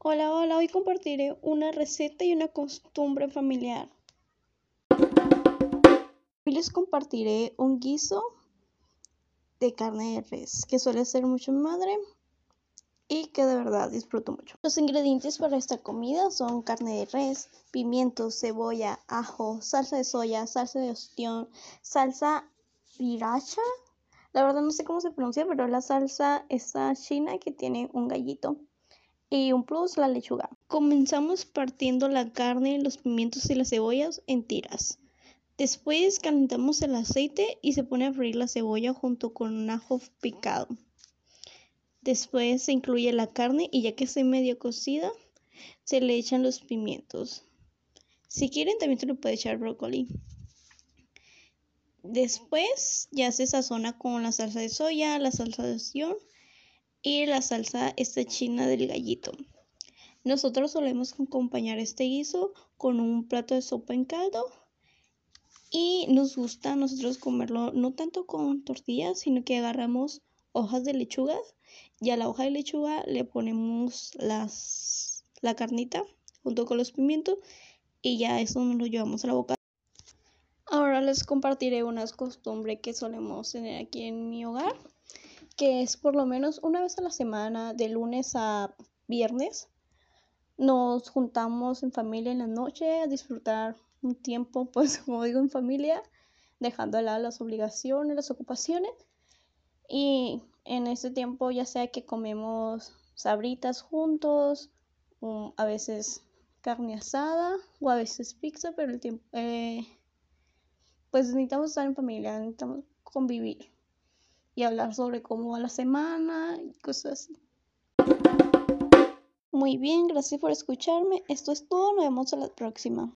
Hola, hola, hoy compartiré una receta y una costumbre familiar. Hoy les compartiré un guiso de carne de res que suele ser mucho mi madre y que de verdad disfruto mucho. Los ingredientes para esta comida son carne de res, pimientos, cebolla, ajo, salsa de soya, salsa de ostión, salsa piracha. La verdad no sé cómo se pronuncia, pero la salsa está china que tiene un gallito y un plus la lechuga. Comenzamos partiendo la carne, los pimientos y las cebollas en tiras. Después calentamos el aceite y se pone a freír la cebolla junto con un ajo picado. Después se incluye la carne y ya que está medio cocida, se le echan los pimientos. Si quieren también se le puede echar brócoli. Después ya se sazona con la salsa de soya, la salsa de ostión y la salsa esta china del gallito. Nosotros solemos acompañar este guiso con un plato de sopa en caldo y nos gusta nosotros comerlo no tanto con tortillas, sino que agarramos hojas de lechuga y a la hoja de lechuga le ponemos las, la carnita junto con los pimientos y ya eso nos lo llevamos a la boca. Ahora les compartiré unas costumbres que solemos tener aquí en mi hogar que es por lo menos una vez a la semana, de lunes a viernes. Nos juntamos en familia en la noche a disfrutar un tiempo, pues como digo, en familia, dejando de lado las obligaciones, las ocupaciones. Y en ese tiempo ya sea que comemos sabritas juntos, a veces carne asada o a veces pizza, pero el tiempo, eh, pues necesitamos estar en familia, necesitamos convivir y hablar sobre cómo va la semana y cosas así. Muy bien, gracias por escucharme. Esto es todo, nos vemos a la próxima.